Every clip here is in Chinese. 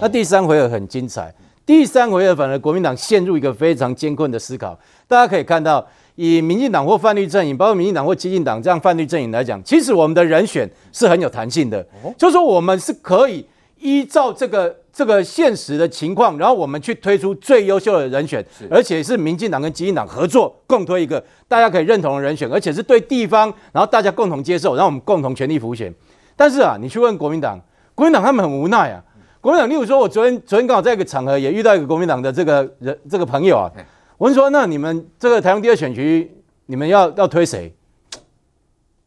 那第三回合很精彩，第三回合反而国民党陷入一个非常艰困的思考。大家可以看到，以民进党或泛绿阵营，包括民进党或激进党这样泛绿阵营来讲，其实我们的人选是很有弹性的，就是说我们是可以依照这个这个现实的情况，然后我们去推出最优秀的人选，而且是民进党跟基进党合作共推一个大家可以认同的人选，而且是对地方，然后大家共同接受，然后我们共同全力辅选。但是啊，你去问国民党，国民党他们很无奈啊。国民党，例如说，我昨天昨天刚好在一个场合也遇到一个国民党的这个人这个朋友啊，我就说，那你们这个台湾第二选区，你们要要推谁？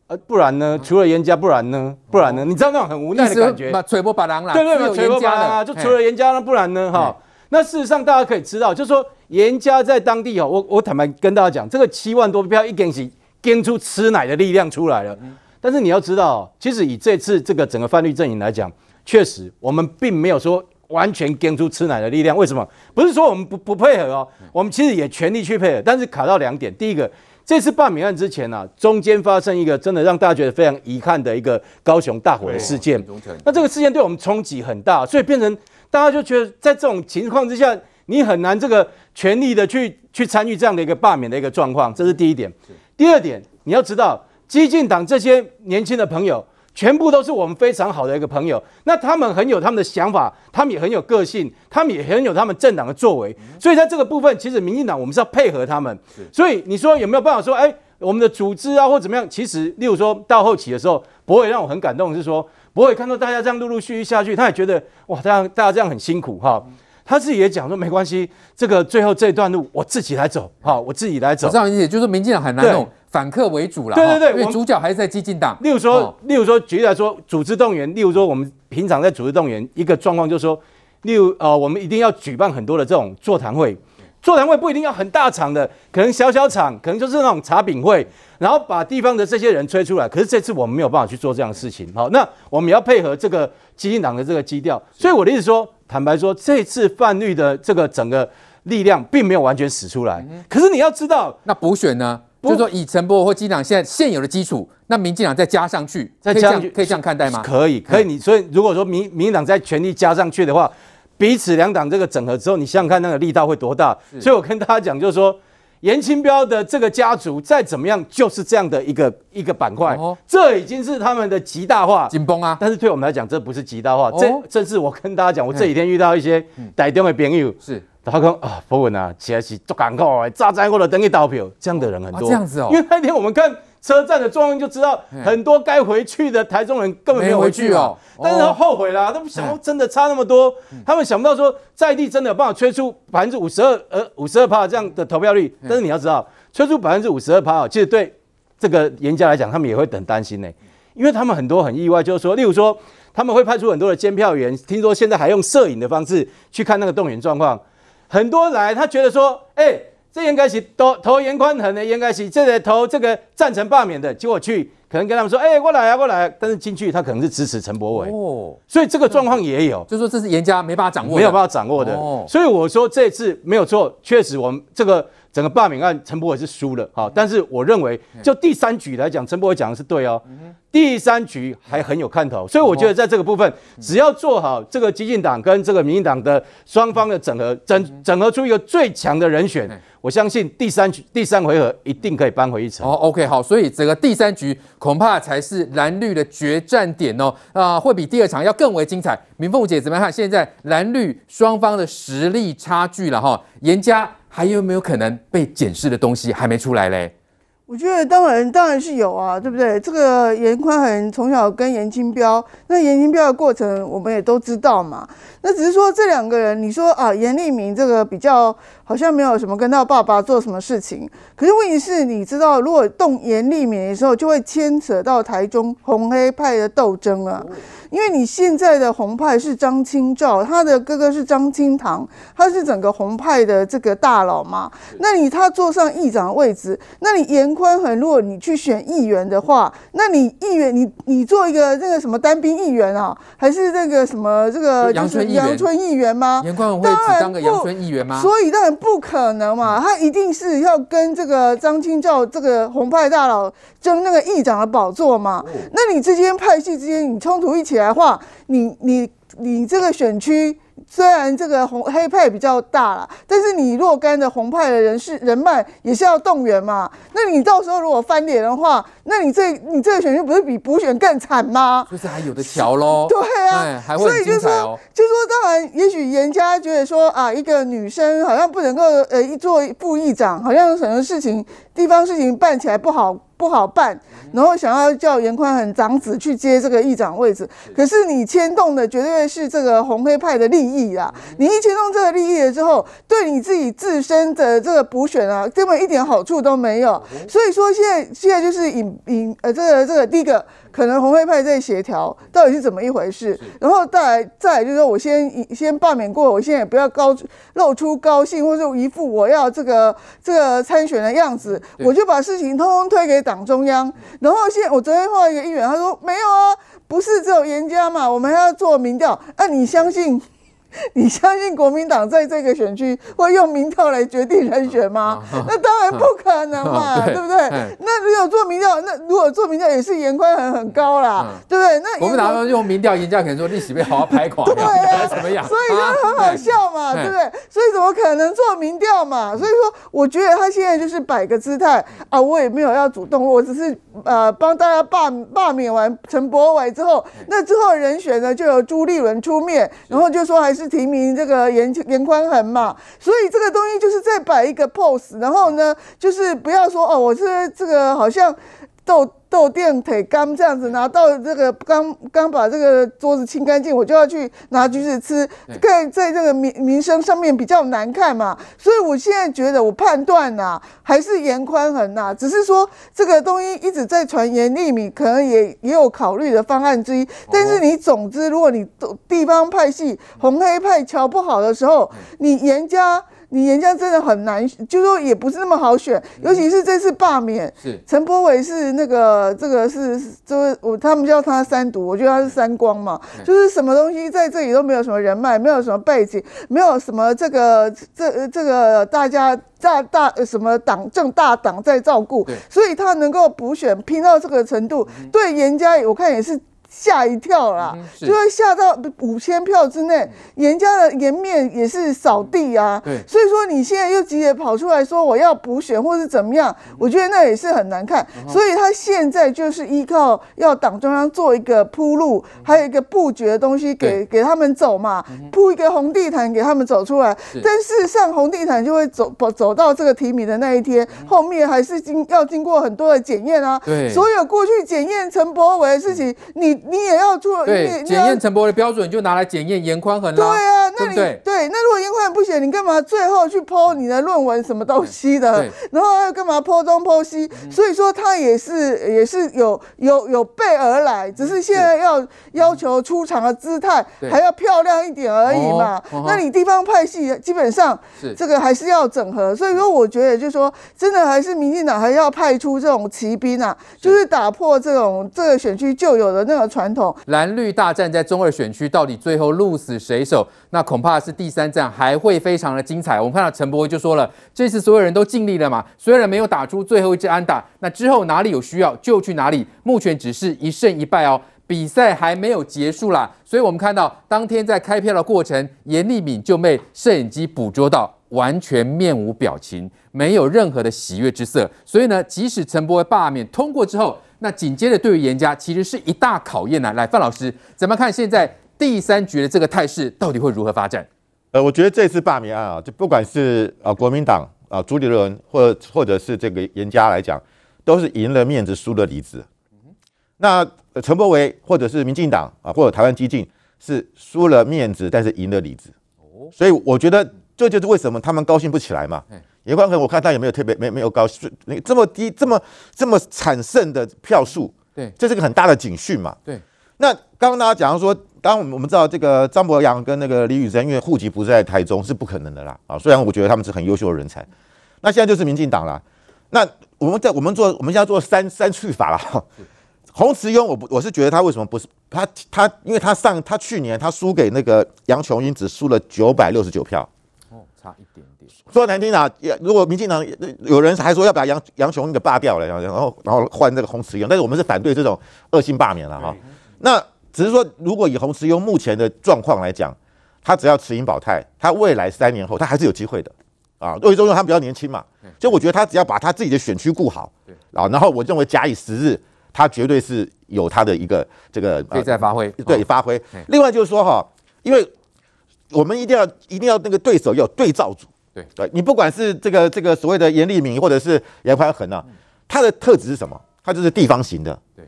呃，不然呢？除了严家，不然呢？不然呢？你知道那种很无奈的感觉？吹波把郎啦，对对对，吹波把郎啊，就除了严家，那不然呢？哈，那事实上大家可以知道，就是说严家在当地哦，我我坦白跟大家讲，这个七万多票一根起，跟出吃奶的力量出来了。但是你要知道，其实以这次这个整个泛绿阵营来讲，确实我们并没有说完全跟出吃奶的力量。为什么？不是说我们不不配合哦，我们其实也全力去配合，但是卡到两点，第一个。这次罢免案之前呢、啊，中间发生一个真的让大家觉得非常遗憾的一个高雄大火的事件。那这个事件对我们冲击很大，所以变成大家就觉得在这种情况之下，你很难这个全力的去去参与这样的一个罢免的一个状况。这是第一点。第二点，你要知道，激进党这些年轻的朋友。全部都是我们非常好的一个朋友，那他们很有他们的想法，他们也很有个性，他们也很有他们政党的作为，所以在这个部分，其实民进党我们是要配合他们。所以你说有没有办法说，哎，我们的组织啊或怎么样？其实，例如说到后期的时候，不会让我很感动是说，不会看到大家这样陆陆续续下去，他也觉得哇，大家大家这样很辛苦哈。他自己也讲说没关系，这个最后这段路我自己来走，好，我自己来走。这样理解就是民进党很难弄。反客为主了，对对对，因为主角还是在激进党。例如说，哦、例如说，举例来说，组织动员，例如说，我们平常在组织动员一个状况，就是说，例如呃，我们一定要举办很多的这种座谈会，座谈会不一定要很大场的，可能小小场，可能就是那种茶饼会，然后把地方的这些人吹出来。可是这次我们没有办法去做这样的事情，好，那我们要配合这个基进党的这个基调。所以我的意思说，坦白说，这次泛绿的这个整个力量并没有完全使出来。可是你要知道，那补选呢？就是说，以陈波或基进党现在现有的基础，那民进党再加上去，再加上去，可以这样看待吗？可以，可以。你所以如果说民民进党在全力加上去的话，彼此两党这个整合之后，你想想看那个力道会多大？所以我跟大家讲，就是说，颜清标的这个家族再怎么样，就是这样的一个一个板块，哦、这已经是他们的极大化。紧绷啊。但是对我们来讲，这不是极大化，哦、这这是我跟大家讲，我这几天遇到一些台中的朋友是。他讲啊，博文啊，起来是做广告啊，炸灾后的等你倒票，这样的人很多。这样子哦，因为那天我们看车站的状况就知道，很多该回去的台中人根本没有回去哦。但是他后悔了，他不想到真的差那么多，他们想不到说在地真的有办法吹出百分之五十二呃五十二趴这样的投票率。但是你要知道，吹出百分之五十二趴，其实对这个颜家来讲，他们也会很担心呢，因为他们很多很意外，就是说，例如说他们会派出很多的监票员，听说现在还用摄影的方式去看那个动员状况。很多来，他觉得说，哎、欸，这应该是投投严宽衡的，应该是这个投这个赞成罢免的。结果去，可能跟他们说，哎、欸，过来啊，过来。但是进去，他可能是支持陈柏伟。哦，所以这个状况也有，就是说这是严家没办法掌握，没有办法掌握的。哦，所以我说这次没有错，确实我们这个。整个罢免案，陈柏伟是输了，好，但是我认为就第三局来讲，陈柏伟讲的是对哦，第三局还很有看头，所以我觉得在这个部分，只要做好这个激进党跟这个民进党的双方的整合，整整合出一个最强的人选，我相信第三局第三回合一定可以扳回一城。哦，OK，好，所以整个第三局恐怕才是蓝绿的决战点哦，啊，会比第二场要更为精彩。明凤姐怎么看？现在蓝绿双方的实力差距了哈，颜家。还有没有可能被检视的东西还没出来嘞？我觉得当然当然是有啊，对不对？这个严宽恒从小跟严清标，那严清标的过程我们也都知道嘛。那只是说这两个人，你说啊，严利明这个比较好像没有什么跟他爸爸做什么事情，可是问题是，你知道如果动严利明的时候，就会牵扯到台中红黑派的斗争啊。因为你现在的红派是张清照，他的哥哥是张清堂，他是整个红派的这个大佬嘛。那你他坐上议长的位置，那你严宽恒，如果你去选议员的话，那你议员你你做一个那个什么单兵议员啊，还是那个什么这个就是阳春议员吗？严宽恒会只当个阳春议员吗？所以当然不可能嘛，他一定是要跟这个张清照这个红派大佬争那个议长的宝座嘛。那你之间派系之间你冲突一起来。的话，你你你这个选区。虽然这个红黑派比较大了，但是你若干的红派的人士人脉也是要动员嘛。那你到时候如果翻脸的话，那你这你这个选区不是比补选更惨吗？就是还有的瞧喽。对啊，还会。所以就说，就说当然，也许严家觉得说啊，一个女生好像不能够呃一做副议长，好像有什么事情地方事情办起来不好。不好办，然后想要叫严宽恒长子去接这个议长位置，可是你牵动的绝对是这个红黑派的利益啊！你一牵动这个利益了之后，对你自己自身的这个补选啊，根本一点好处都没有。所以说现在现在就是引引呃这个这个第一个。可能红黑派在协调到底是怎么一回事，然后再来再来就是说我先先罢免过，我现在也不要高露出高兴，或者一副我要这个这个参选的样子，我就把事情通通推给党中央。然后现在我昨天碰到一个议员，他说没有啊，不是只有严家嘛，我们还要做民调，那、你相信？你相信国民党在这个选区会用民调来决定人选吗？那当然不可能嘛，对不对？那如果做民调，那如果做民调也是严宽很很高啦，对不对？那国民党用民调，人家可能说历史被好好拍垮，对啊，怎么样？所以就很好笑嘛，对不对？所以怎么可能做民调嘛？所以说，我觉得他现在就是摆个姿态啊，我也没有要主动，我只是呃帮大家罢罢免完陈柏伟之后，那之后人选呢就由朱立伦出面，然后就说还是。提名这个严严宽恒嘛，所以这个东西就是再摆一个 pose，然后呢，就是不要说哦，我是这个好像豆豆电腿刚这样子拿到这个刚刚把这个桌子清干净，我就要去拿橘子吃，在在这个名名声上面比较难看嘛，所以我现在觉得我判断呐、啊，还是严宽恒呐，只是说这个东西一直在传颜莉敏，可能也也有考虑的方案之一，但是你总之，如果你地方派系红黑派瞧不好的时候，你严家。你颜家真的很难，就是说也不是那么好选，尤其是这次罢免，是。陈柏伟是那个这个是就是我他们叫他三独，我觉得他是三光嘛，就是什么东西在这里都没有什么人脉，没有什么背景，没有什么这个这这个大家大大什么党政大党在照顾，所以他能够补选拼到这个程度，对颜家我看也是。吓一跳啦，嗯、就会吓到五千票之内，严家的颜面也是扫地啊。对，所以说你现在又急着跑出来说我要补选或是怎么样，我觉得那也是很难看。所以他现在就是依靠要党中央做一个铺路，还有一个布局的东西给给他们走嘛，铺一个红地毯给他们走出来。但事实上红地毯就会走走到这个提名的那一天，后面还是经要经过很多的检验啊。对，所有过去检验陈柏伟的事情，你。你也要做对检验陈柏的标准，就拿来检验严宽恒了。对啊，那你对，对，那如果严宽恒不写，你干嘛最后去 po 你的论文什么东西的？然后还要干嘛 po 东 po 西？所以说他也是也是有有有备而来，只是现在要要求出场的姿态还要漂亮一点而已嘛。那你地方派系基本上这个还是要整合，所以说我觉得就是说真的还是民进党还要派出这种骑兵啊，就是打破这种这个选区旧有的那个传统。蓝绿大战在中二选区，到底最后鹿死谁手？那恐怕是第三战，还会非常的精彩。我们看到陈柏惟就说了，这次所有人都尽力了嘛，虽然没有打出最后一支安打，那之后哪里有需要就去哪里。目前只是一胜一败哦，比赛还没有结束啦。所以我们看到当天在开票的过程，颜莉敏就被摄影机捕捉到，完全面无表情，没有任何的喜悦之色。所以呢，即使陈柏惟罢免通过之后，那紧接着对于严家其实是一大考验呢、啊。来，范老师怎么看现在第三局的这个态势到底会如何发展？呃，我觉得这次罢免案啊，就不管是啊国民党啊朱立伦，或者或者是这个严家来讲，都是赢了面子输了里子。那陈柏惟或者是民进党啊，或者台湾激进是输了面子，但是赢了里子。所以我觉得这就是为什么他们高兴不起来嘛。颜宽恒，我看他有没有特别没没有高兴，那这么低这么这么惨胜的票数，对，这是个很大的警讯嘛。对，那刚刚大家讲说，当然我们我们知道这个张博洋跟那个李宇珍，因为户籍不是在台中，是不可能的啦。啊，虽然我觉得他们是很优秀的人才，那现在就是民进党啦。那我们在我们做我们现在做三三去法了。洪慈庸，我不我是觉得他为什么不是他他，因为他上他去年他输给那个杨琼英，只输了九百六十九票。哦，差一点点。说难听啊，如果民进党有人还说要把杨杨雄给罢掉了，然后然后换这个洪慈庸，但是我们是反对这种恶性罢免了哈。那只是说，如果以洪慈庸目前的状况来讲，他只要持盈保泰，他未来三年后他还是有机会的啊。魏忠他比较年轻嘛，所以我觉得他只要把他自己的选区顾好，啊，然后我认为假以时日，他绝对是有他的一个这个可以再发挥，对发挥。另外就是说哈，因为我们一定要一定要那个对手要有对照组，对对，你不管是这个这个所谓的严立明或者是严宽恒啊，他的特质是什么？他就是地方型的，对，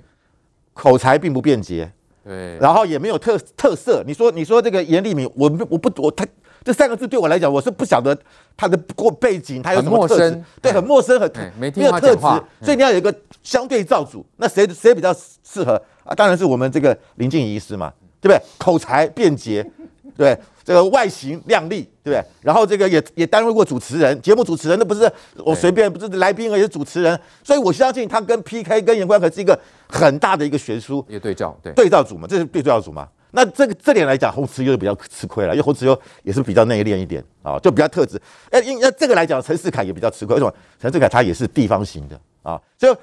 口才并不便捷。对，然后也没有特特色。你说，你说这个严立明，我我不我他这三个字对我来讲，我是不晓得他的过背景，他有什么特质？对，很陌生，很没有特质。所以你要有一个相对照组。那谁谁比较适合啊？当然是我们这个林静仪医师嘛，对不对？口才便捷，对。这个外形靓丽，对不对？然后这个也也担任过主持人，节目主持人，那不是我随便，不是来宾而已，是主持人。所以我相信他跟 PK 跟严宽可是一个很大的一个悬殊，一个对照，对对照组嘛，这是对照组嘛。那这个这点来讲，洪慈优就比较吃亏了，因为洪慈优也是比较内敛一点啊，就比较特质。哎，因那这个来讲，陈世凯也比较吃亏，为什么？陈世凯他也是地方型的啊，所以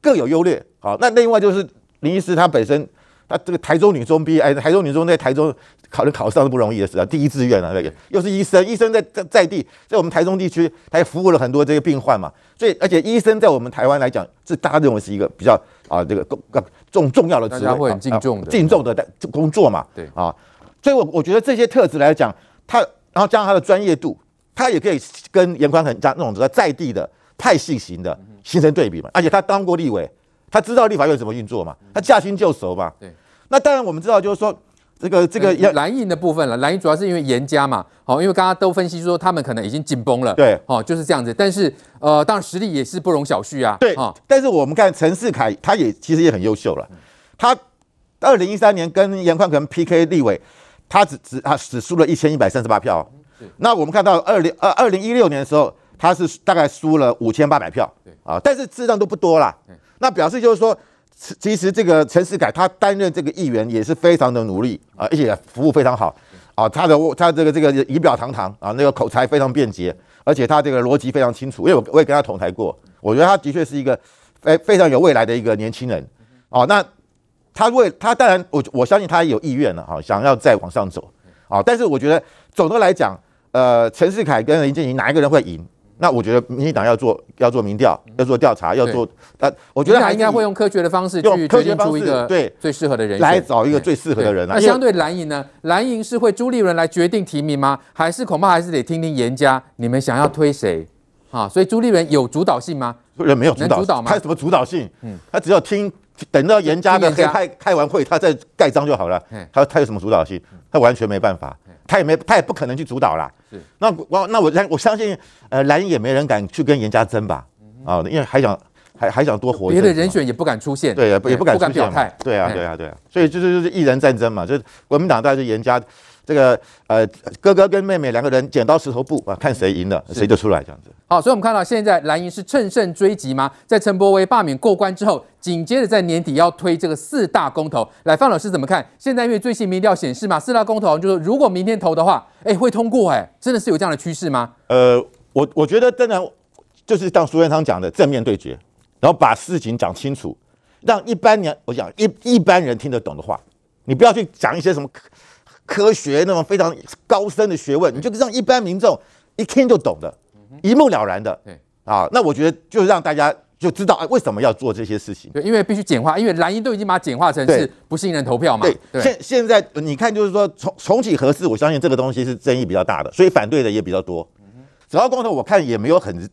各有优劣。好，那另外就是林医师他本身。他这个台中女中毕业，哎，台中女中在台中考能考上是不容易的事啊，第一志愿啊，那个又是医生，医生在在在地，在我们台中地区，他也服务了很多这个病患嘛，所以而且医生在我们台湾来讲，是大家认为是一个比较啊这个重重重要的职位，大家会很敬重的敬重的工作嘛，对啊，所以我我觉得这些特质来讲，他然后加上他的专业度，他也可以跟严宽恒这样那种在地的派系型的形成对比嘛，而且他当过立委。他知道立法院怎么运作嘛？他驾轻就熟嘛？对。那当然我们知道，就是说这个这个蓝印的部分了。蓝营主要是因为严家嘛，好，因为刚刚都分析说他们可能已经紧绷了。对。哦，就是这样子。但是呃，当然实力也是不容小觑啊。对啊。但是我们看陈世凯，他也其实也很优秀了。他二零一三年跟严宽可能 PK 立委，他只只他只输了一千一百三十八票。那我们看到二零二二零一六年的时候，他是大概输了五千八百票。对。啊，但是事实上都不多啦。那表示就是说，其实这个陈世凯他担任这个议员也是非常的努力啊，而且服务非常好啊，他的他这个这个仪表堂堂啊，那个口才非常便捷，而且他这个逻辑非常清楚。因为我我也跟他同台过，我觉得他的确是一个非非常有未来的一个年轻人哦。那他为他当然我我相信他有意愿了哈，想要再往上走啊。但是我觉得总的来讲，呃，陈世凯跟林静仪哪一个人会赢？那我觉得民进党要做要做民调，要做调查，要做，呃，我觉得他应该会用科学的方式去决定出一个对最适合的人，来找一个最适合的人。那相对蓝营呢？蓝营是会朱立伦来决定提名吗？还是恐怕还是得听听颜家你们想要推谁？啊，所以朱立伦有主导性吗？人没有主导，他什么主导性？嗯，他只要听，等到颜家的开开完会，他再盖章就好了。他他有什么主导性？他完全没办法。他也没，他也不可能去主导啦。是，那我那我相我相信，呃，蓝营也没人敢去跟严家争吧？啊，因为还想还还想多活。别的人选也不敢出现。对，也不敢出现嘛。对啊，对啊，对啊。所以就是就是一人战争嘛，就是国民党带着严家，这个呃哥哥跟妹妹两个人剪刀石头布啊，看谁赢了谁就出来这样子。好，所以我们看到现在蓝营是乘胜追击吗？在陈柏威罢免过关之后，紧接着在年底要推这个四大公投，来范老师怎么看？现在因为最新民调显示嘛，四大公投就是如果明天投的话，哎，会通过，哎，真的是有这样的趋势吗？呃，我我觉得真的就是像苏元昌讲的正面对决，然后把事情讲清楚，让一般人我讲一一般人听得懂的话，你不要去讲一些什么科科学那种非常高深的学问，你就让一般民众一听就懂的。一目了然的，对啊，那我觉得就让大家就知道啊，为什么要做这些事情？对，因为必须简化，因为蓝营都已经把它简化成是不信任投票嘛。对，现现在你看，就是说重重启合适，我相信这个东西是争议比较大的，所以反对的也比较多。首要公投我看也没有很，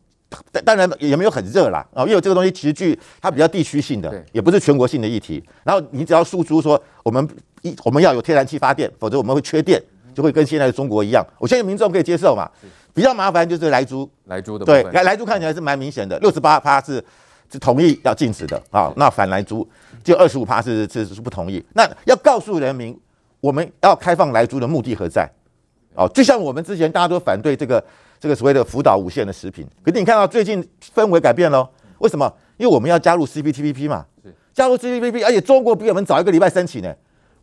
当然也没有很热啦啊，因为这个东西其实具它比较地区性的，也不是全国性的议题。然后你只要诉诸说我们一我们要有天然气发电，否则我们会缺电，就会跟现在的中国一样。我相信民众可以接受嘛。比较麻烦就是莱猪，莱猪的对，莱莱猪看起来是蛮明显的，六十八趴是是同意要禁止的啊，那反莱猪就二十五趴是是是不同意。那要告诉人民，我们要开放莱猪的目的何在？哦，就像我们之前大家都反对这个这个所谓的福岛五线的食品，可是你看到最近氛围改变了，为什么？因为我们要加入 CPTPP 嘛，加入 CPTPP，而且中国比我们早一个礼拜申请呢。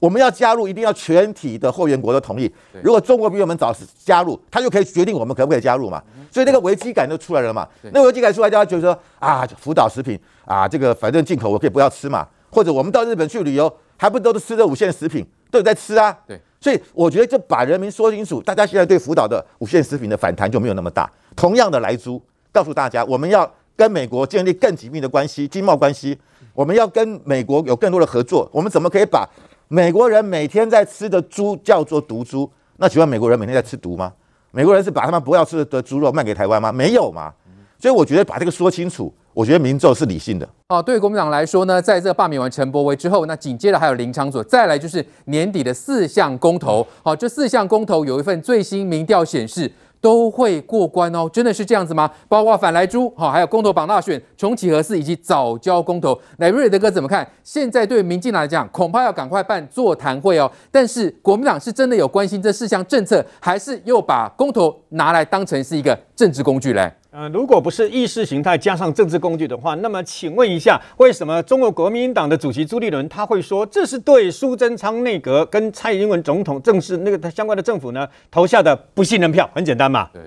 我们要加入，一定要全体的后援国的同意。如果中国比我们早加入，他就可以决定我们可不可以加入嘛。所以那个危机感就出来了嘛。那危机感出来，大家觉得说啊，福岛食品啊，这个反正进口我可以不要吃嘛。或者我们到日本去旅游，还不都是吃的五线食品，都有在吃啊。对，所以我觉得这把人民说清楚，大家现在对福岛的五线食品的反弹就没有那么大。同样的莱猪，告诉大家，我们要跟美国建立更紧密的关系，经贸关系，我们要跟美国有更多的合作。我们怎么可以把美国人每天在吃的猪叫做毒猪？那请问美国人每天在吃毒吗？美国人是把他们不要吃的猪肉卖给台湾吗？没有嘛。所以我觉得把这个说清楚，我觉得民众是理性的。哦，对于国民党来说呢，在这罢免完陈柏惟之后，那紧接着还有林昶佐，再来就是年底的四项公投。好，这四项公投有一份最新民调显示。都会过关哦，真的是这样子吗？包括反来猪，好，还有公投榜大选、重启核四以及早交公投，乃瑞德哥怎么看？现在对民进党来讲，恐怕要赶快办座谈会哦。但是国民党是真的有关心这四项政策，还是又把公投拿来当成是一个政治工具嘞？呃，如果不是意识形态加上政治工具的话，那么请问一下，为什么中国国民党的主席朱立伦他会说这是对苏贞昌内阁跟蔡英文总统正式那个他相关的政府呢投下的不信任票？很简单嘛。对。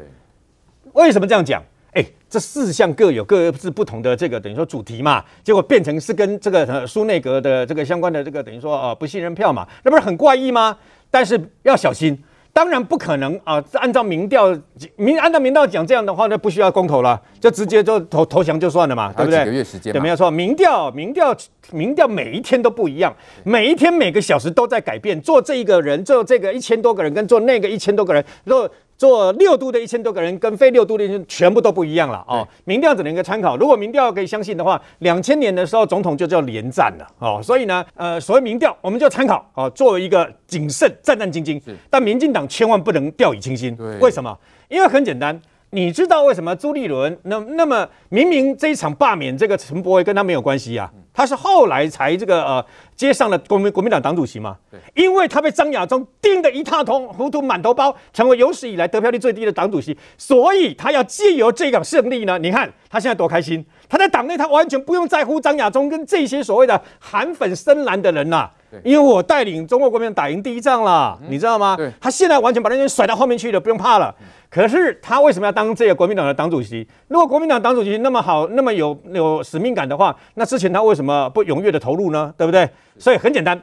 为什么这样讲？哎，这四项各有各自不同的这个等于说主题嘛，结果变成是跟这个苏内阁的这个相关的这个等于说呃不信任票嘛，那不是很怪异吗？但是要小心。当然不可能啊！按照民调，民按照民调讲这样的话，那不需要公投了，就直接就投投降就算了嘛，对不对？几个月时间，对，没有错。民调，民调，民调，每一天都不一样，每一天每个小时都在改变。做这一个人，做这个一千多个人，跟做那个一千多个人，做。做六都的一千多个人跟非六都的人全部都不一样了哦。民调只能一个参考，如果民调可以相信的话，两千年的时候总统就叫连战了哦。所以呢，呃，所谓民调我们就参考哦，作为一个谨慎、战战兢兢。但民进党千万不能掉以轻心。为什么？因为很简单。你知道为什么朱立伦那那么明明这一场罢免这个陈柏惟跟他没有关系啊？他是后来才这个呃接上了国民国民党党主席嘛？因为他被张亚中盯得一塌通糊涂，满头包，成为有史以来得票率最低的党主席，所以他要借由这场胜利呢，你看他现在多开心，他在党内他完全不用在乎张亚中跟这些所谓的韩粉深蓝的人呐、啊。因为我带领中国国民党打赢第一仗了，你知道吗？他现在完全把那些甩到后面去了，不用怕了。可是他为什么要当这个国民党的党主席？如果国民党党主席那么好，那么有有使命感的话，那之前他为什么不踊跃的投入呢？对不对？所以很简单，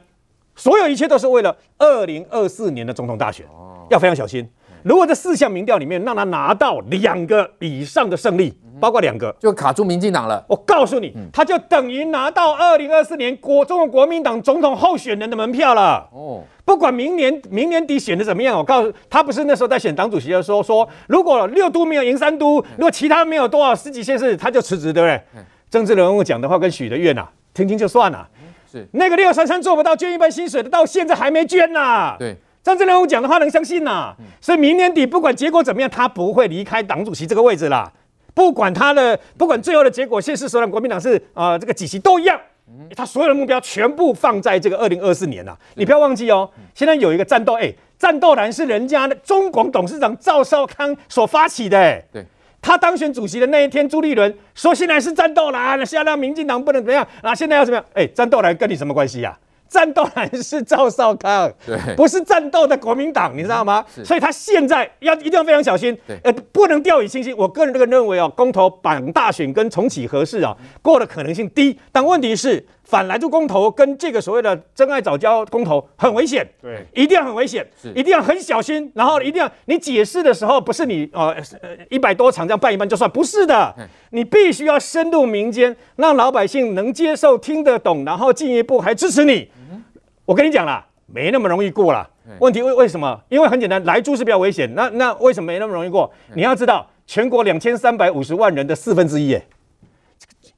所有一切都是为了二零二四年的总统大选，要非常小心。如果这四项民调里面让他拿到两个以上的胜利。包括两个，就卡住民进党了。我告诉你，他就等于拿到二零二四年国中国国民党总统候选人的门票了。哦，不管明年明年底选的怎么样，我告诉他，不是那时候在选党主席的时候说，如果六都没有赢三都，如果其他没有多少十几县市，他就辞职，对不对？政治人物讲的话跟许的愿呐，听听就算了。是那个六三三做不到捐一半薪水的，到现在还没捐呐。对，政治人物讲的话能相信呐？所以明年底不管结果怎么样，他不会离开党主席这个位置啦。不管他的，不管最后的结果，现实说让国民党是啊、呃，这个几席都一样，他所有的目标全部放在这个二零二四年啊。你不要忘记哦，现在有一个战斗，哎，战斗蓝是人家的中广董事长赵少康所发起的，哎，对，他当选主席的那一天，朱立伦说现在是战斗蓝，现在让民进党不能怎么样啊，现在要怎么样？哎，战斗蓝跟你什么关系呀？战斗蓝是赵少康，对，不是战斗的国民党，你知道吗？所以他现在要一定要非常小心，呃，不能掉以轻心。我个人这个认为哦，公投绑大选跟重启合适啊，过的可能性低，但问题是。反莱猪公投跟这个所谓的真爱早教公投很危险，对，一定要很危险，是，一定要很小心，然后一定要你解释的时候不是你呃一百多场这样办一办就算，不是的，你必须要深入民间，让老百姓能接受、听得懂，然后进一步还支持你。我跟你讲啦，没那么容易过啦。问题为为什么？因为很简单，来猪是比较危险。那那为什么没那么容易过？你要知道，全国两千三百五十万人的四分之一，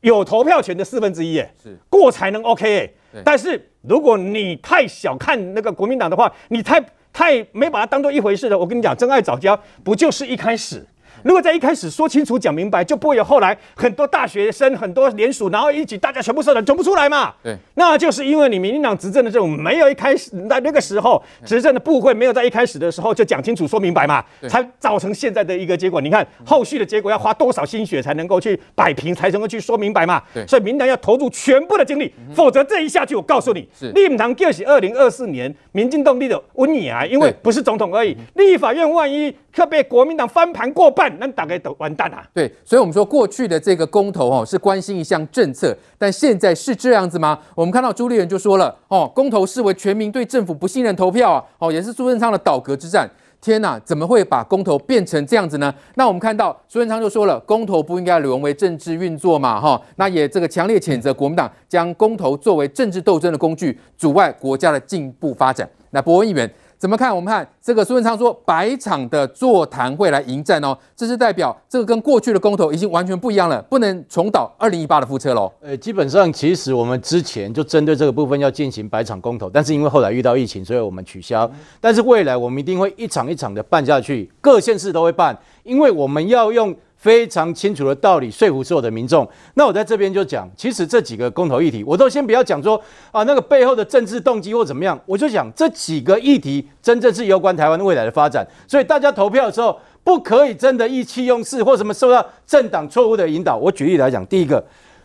有投票权的四分之一，哎，是过才能 OK，哎，但是如果你太小看那个国民党的话，你太太没把它当做一回事的，我跟你讲，真爱早教不就是一开始？如果在一开始说清楚讲明白，就不会有后来很多大学生、很多联署，然后一起大家全部社团走不出来嘛。对，那就是因为你民进党执政的这种没有一开始在那个时候执政的部会没有在一开始的时候就讲清楚说明白嘛，才造成现在的一个结果。你看后续的结果要花多少心血才能够去摆平，才能够去说明白嘛。对，所以民进党要投入全部的精力，否则这一下去，我告诉你，立法院就是二零二四年民进动力的温野啊，因为不是总统而已，立法院万一。可被国民党翻盘过半，那大概都完蛋了。对，所以我们说过去的这个公投哦，是关心一项政策，但现在是这样子吗？我们看到朱立伦就说了哦，公投视为全民对政府不信任投票啊，哦，也是苏贞昌的倒戈之战。天呐，怎么会把公投变成这样子呢？那我们看到苏贞昌就说了，公投不应该沦为政治运作嘛，哈，那也这个强烈谴责国民党将公投作为政治斗争的工具，阻碍国家的进步发展。那博文议员。怎么看？我们看这个苏文昌说百场的座谈会来迎战哦，这是代表这个跟过去的公投已经完全不一样了，不能重蹈二零一八的覆辙喽。呃，基本上其实我们之前就针对这个部分要进行百场公投，但是因为后来遇到疫情，所以我们取消。但是未来我们一定会一场一场的办下去，各县市都会办，因为我们要用。非常清楚的道理说服所有的民众。那我在这边就讲，其实这几个公投议题，我都先不要讲说啊那个背后的政治动机或怎么样，我就讲这几个议题真正是攸关台湾未来的发展。所以大家投票的时候，不可以真的意气用事或什么受到政党错误的引导。我举例来讲，第一个，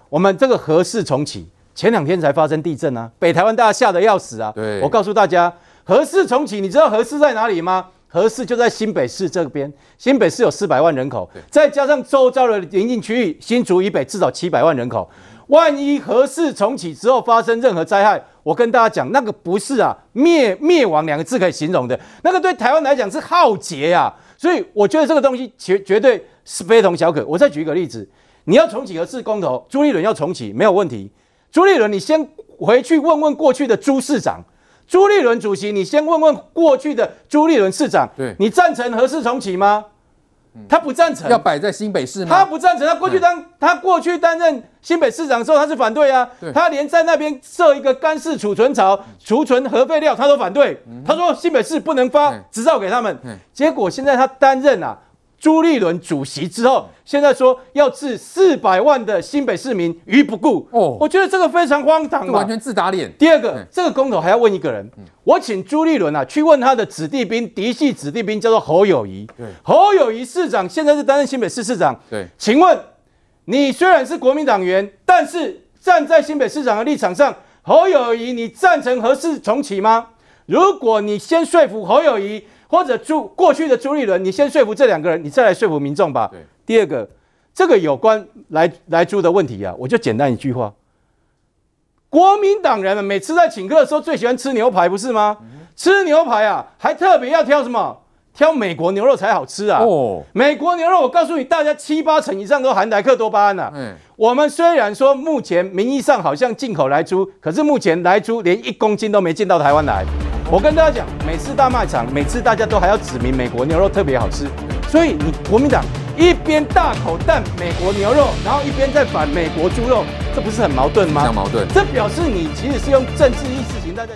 我们这个核事重启，前两天才发生地震啊，北台湾大家吓得要死啊。对，我告诉大家，核事重启，你知道核事在哪里吗？核四就在新北市这边，新北市有四百万人口，再加上周遭的邻近区域，新竹以北至少七百万人口。万一核四重启之后发生任何灾害，我跟大家讲，那个不是啊灭灭亡两个字可以形容的，那个对台湾来讲是浩劫呀。所以我觉得这个东西绝绝对是非同小可。我再举一个例子，你要重启核四公投，朱立伦要重启没有问题。朱立伦，你先回去问问过去的朱市长。朱立伦主席，你先问问过去的朱立伦市长，对，你赞成核四重启吗？他不赞成，要摆在新北市吗？他不赞成，他过去当他过去担任新北市长的时候，他是反对啊，他连在那边设一个干式储存槽储存核废料，他都反对。他说新北市不能发执照给他们，结果现在他担任啊。朱立伦主席之后，现在说要置四百万的新北市民于不顾哦，我觉得这个非常荒唐，完全自打脸。第二个，这个公投还要问一个人，我请朱立伦啊去问他的子弟兵，嫡系子弟兵叫做侯友谊。对，侯友谊市长现在是担任新北市市长。对，请问你虽然是国民党员，但是站在新北市长的立场上，侯友谊你赞成核四重启吗？如果你先说服侯友谊。或者朱过去的朱立伦，你先说服这两个人，你再来说服民众吧。对，第二个，这个有关来来猪的问题啊，我就简单一句话：国民党人们每次在请客的时候最喜欢吃牛排，不是吗？嗯、吃牛排啊，还特别要挑什么？挑美国牛肉才好吃啊！哦，美国牛肉，我告诉你，大家七八成以上都含莱克多巴胺呐、啊。嗯，我们虽然说目前名义上好像进口来猪，可是目前来猪连一公斤都没进到台湾来。我跟大家讲，每次大卖场，每次大家都还要指明美国牛肉特别好吃，所以你国民党一边大口淡美国牛肉，然后一边在反美国猪肉，这不是很矛盾吗？很矛盾。这表示你其实是用政治意识形态在。